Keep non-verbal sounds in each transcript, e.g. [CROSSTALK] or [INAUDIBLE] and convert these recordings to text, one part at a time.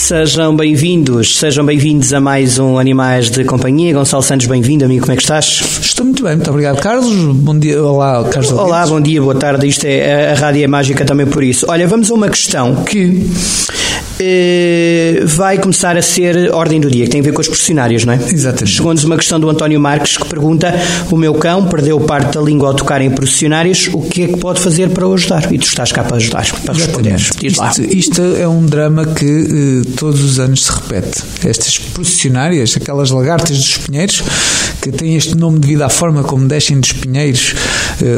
Sejam bem-vindos, sejam bem-vindos a mais um Animais de Companhia. Gonçalo Santos, bem-vindo, amigo, como é que estás? Estou muito bem, muito obrigado, Carlos. Bom dia, olá, Carlos. Olá, bom dia, boa tarde. Isto é a rádio é mágica também por isso. Olha, vamos a uma questão que eh, vai começar a ser ordem do dia, que tem a ver com os profissionários, não é? Exatamente. Chegou-nos uma questão do António Marques que pergunta: O meu cão perdeu parte da língua ao tocar em processionários, o que é que pode fazer para o ajudar? E tu estás cá para ajudar, para responder. Isto, isto é um drama que eh, todos os anos se repete. Estas processionárias, aquelas lagartas dos pinheiros, que têm este nome devido à forma como descem dos pinheiros,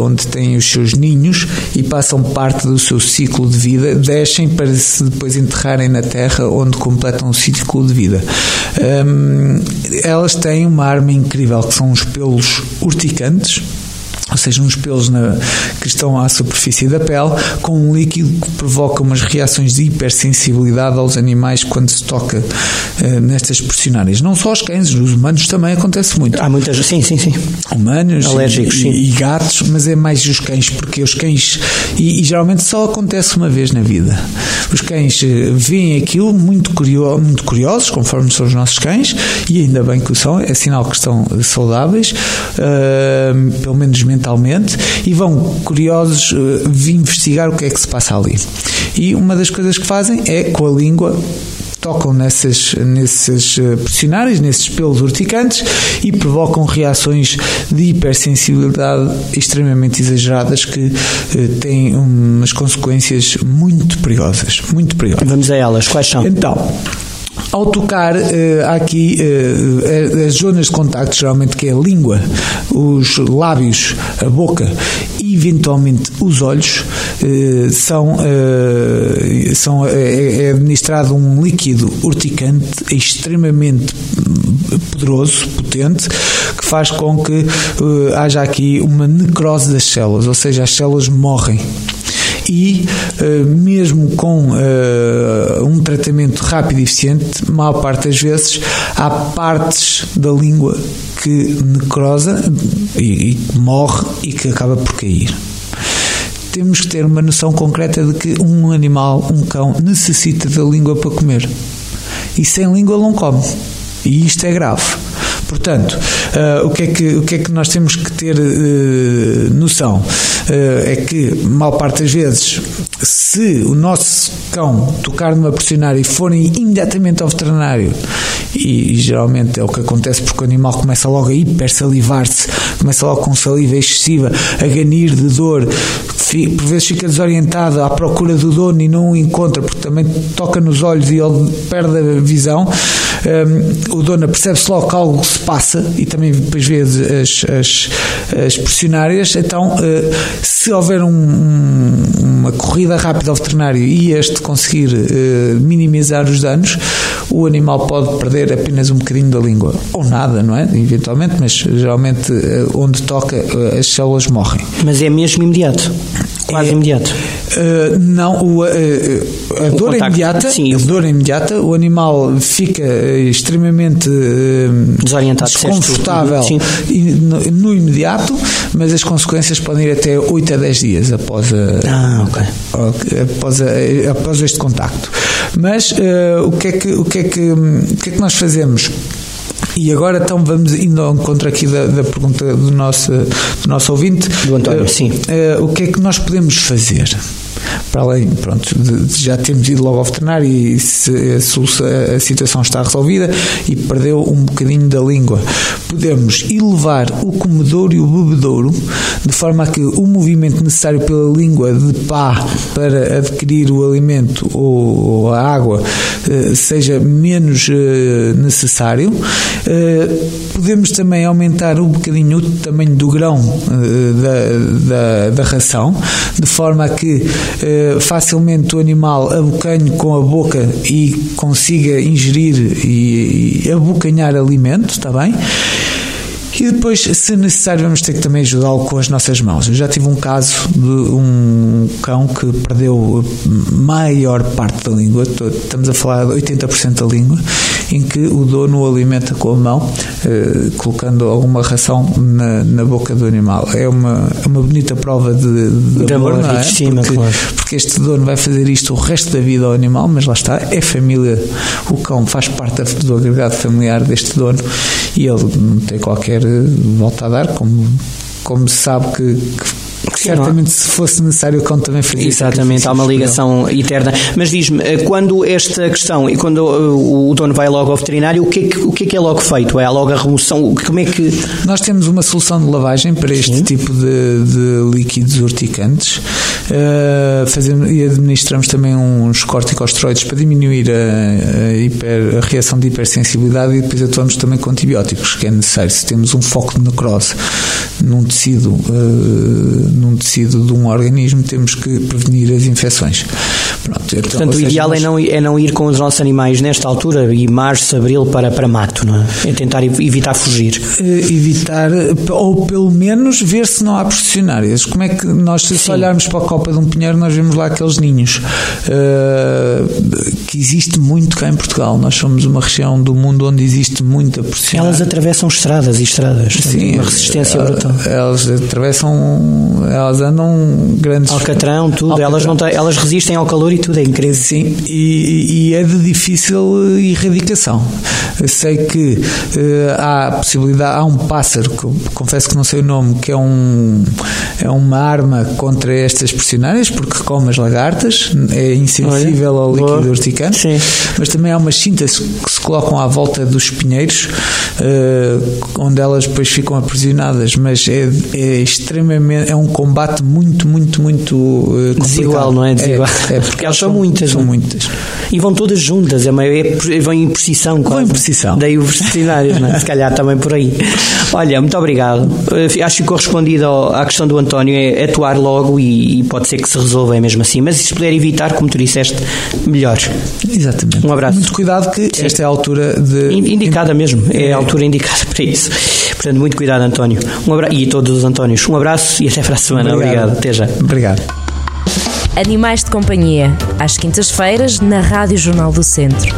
onde têm os seus ninhos e passam parte do seu ciclo de vida, descem para se depois enterrarem na terra, onde completam o ciclo de vida. Hum, elas têm uma arma incrível, que são os pelos urticantes, ou seja, uns pelos na, que estão à superfície da pele, com um líquido que provoca umas reações de hipersensibilidade aos animais quando se toca eh, nestas pressionárias. Não só os cães, os humanos também acontece muito. Há muitas, sim, sim, sim. Humanos Alérgicos, e, sim. e gatos, mas é mais os cães, porque os cães, e, e geralmente só acontece uma vez na vida. Os cães eh, veem aquilo muito, curio, muito curiosos, conforme são os nossos cães, e ainda bem que o são, é sinal que estão saudáveis, pelo menos mentalmente, e vão curiosos vir investigar o que é que se passa ali. E uma das coisas que fazem é com a língua tocam nessas, nesses eh, pressionários, nesses pelos urticantes e provocam reações de hipersensibilidade extremamente exageradas que eh, têm umas consequências muito perigosas, muito perigosas. Vamos a elas, quais são? Então, ao tocar, eh, há aqui eh, as zonas de contacto, geralmente que é a língua, os lábios, a boca e eventualmente os olhos, eh, são, eh, são é, é administrado um líquido urticante extremamente poderoso, potente, que faz com que eh, haja aqui uma necrose das células, ou seja, as células morrem e uh, mesmo com uh, um tratamento rápido e eficiente, maior parte das vezes há partes da língua que necrosa e, e morre e que acaba por cair. Temos que ter uma noção concreta de que um animal, um cão, necessita da língua para comer. E sem língua não come. E isto é grave. Portanto, uh, o, que é que, o que é que nós temos que ter uh, noção? Uh, é que, mal parte das vezes, se o nosso cão tocar numa pressionária e forem imediatamente ao veterinário, e, e, geralmente é o que acontece porque o animal começa logo a hipersalivar-se, começa logo com saliva excessiva, a ganir de dor, por vezes fica desorientado à procura do dono e não o encontra porque também toca nos olhos e ele perde a visão. Um, o dono percebe-se logo que algo se passa e também depois vê as, as, as pressionárias. Então, uh, se houver um, um, uma corrida rápida ao veterinário e este conseguir uh, minimizar os danos, o animal pode perder apenas um bocadinho da língua. Ou nada, não é? Eventualmente, mas geralmente uh, onde toca as células morrem. Mas é mesmo imediato? Quase é, imediato? Uh, não, o, uh, a O dor é contacto, imediata, sim. a dor é imediata, o animal fica extremamente uh, Desorientado, desconfortável no, no imediato, mas as consequências podem ir até 8 a 10 dias após, a, Ah, ok. após, a- após este contacto. Mas o, que é que, o, que é que, o que é que nós fazemos? E agora então vamos indo ao encontro aqui da, da pergunta do nosso, do nosso ouvinte. Do António, Eh, sim. eh, o que é que nós podemos fazer? Para além, pronto, de, de já termos ido logo ao veterinário e se a, a situação está resolvida e perdeu um bocadinho da língua, podemos elevar o comedouro e o bebedouro de forma a que o movimento necessário pela língua de pá para adquirir o alimento ou, a água eh, seja menos eh, necessário. Eh, podemos também aumentar um bocadinho o tamanho do grão da, da, da ração, de forma a que eh, facilmente o animal abocanhe com a boca e consiga ingerir e, e abocanhar alimento, está bem? E depois, se necessário, vamos ter que também ajudá-lo com as nossas mãos. Eu já tive um caso de um cão que perdeu maior parte da língua, estamos a falar de 80% da língua, em que o dono o alimenta com a mão, eh, colocando alguma ração na, na boca do animal. É uma, é uma bonita prova de, de, de amor, não é? estima, porque, claro. porque este dono vai fazer isto o resto da vida ao animal, mas lá está, é família, o cão faz parte do agregado familiar deste dono e ele não tem qualquer volta a dar, como, como se sabe que, que certamente se fosse necessário o cão também faria Exatamente, há uma ligação eterna. Mas diz-me, eh, quando esta questão e quando eh, o dono vai logo ao veterinário, o que, é que, o que é que é logo feito? É logo a remoção? Como é que. Nós temos uma solução de lavagem para este Sim. tipo de, de, líquidos urticantes uh, fazemos, e administramos também uns corticosteroides para diminuir a, a, hiper, a, reação de hipersensibilidade e depois atuamos também com antibióticos, que é necessário. Se temos um foco de necrose num tecido. Uh, num tecido de um organismo, temos que prevenir as infecções. Pronto, então, Portanto, o ideal nós... é, não, é não ir com os nossos animais nesta altura, e março, abril, para, para mato, não é? É tentar evitar fugir. Uh, evitar, ou pelo menos ver se não há processionárias. Como é que nós, se Sim. olharmos para a copa de um pinheiro, nós vemos lá aqueles ninhos uh, que existe muito cá em Portugal. Nós somos uma região do mundo onde existe muita processionária. Elas atravessam estradas e estradas. Sim, uma resistência brutal. Elas atravessam elas andam grandes. Alcatrão, tudo, Alcatrão. Elas, não têm, elas resistem ao calor e tudo, é incrível. Sim, e, e é de difícil erradicação. Eu sei que uh, há possibilidade, há um pássaro, que confesso que não sei o nome, que é, um, é uma arma contra estas pressionárias, porque come as lagartas, é insensível Olha, ao líquido boa. urticante, Sim. mas também há umas cintas que se colocam à volta dos pinheiros, uh, onde elas depois ficam aprisionadas, mas é, é extremamente, é um combate muito, muito, muito uh, desigual, não é? Desigual. É, é porque elas são muitas. São muitas. E vão todas juntas, é, uma, é, vão em precisão quase. Vão em precisão. Daí os veterinários, não é? Se calhar também por aí. Olha, muito obrigado. Eh, acho que correspondido à questão do António é atuar logo e, e, pode ser que se resolva é mesmo assim. Mas se puder evitar, como tu disseste, melhor. Exatamente. Um abraço. Muito cuidado que Sim. esta é a altura de. Indicada mesmo, é a altura indicada [LAUGHS] para isso. Portanto, muito cuidado, António. Um abraço, e todos os Antónios. Um abraço e até para a semana. Obrigado. Obrigado. Até já. Obrigado. Animais de Companhia, às quintas-feiras, na Rádio Jornal do Centro.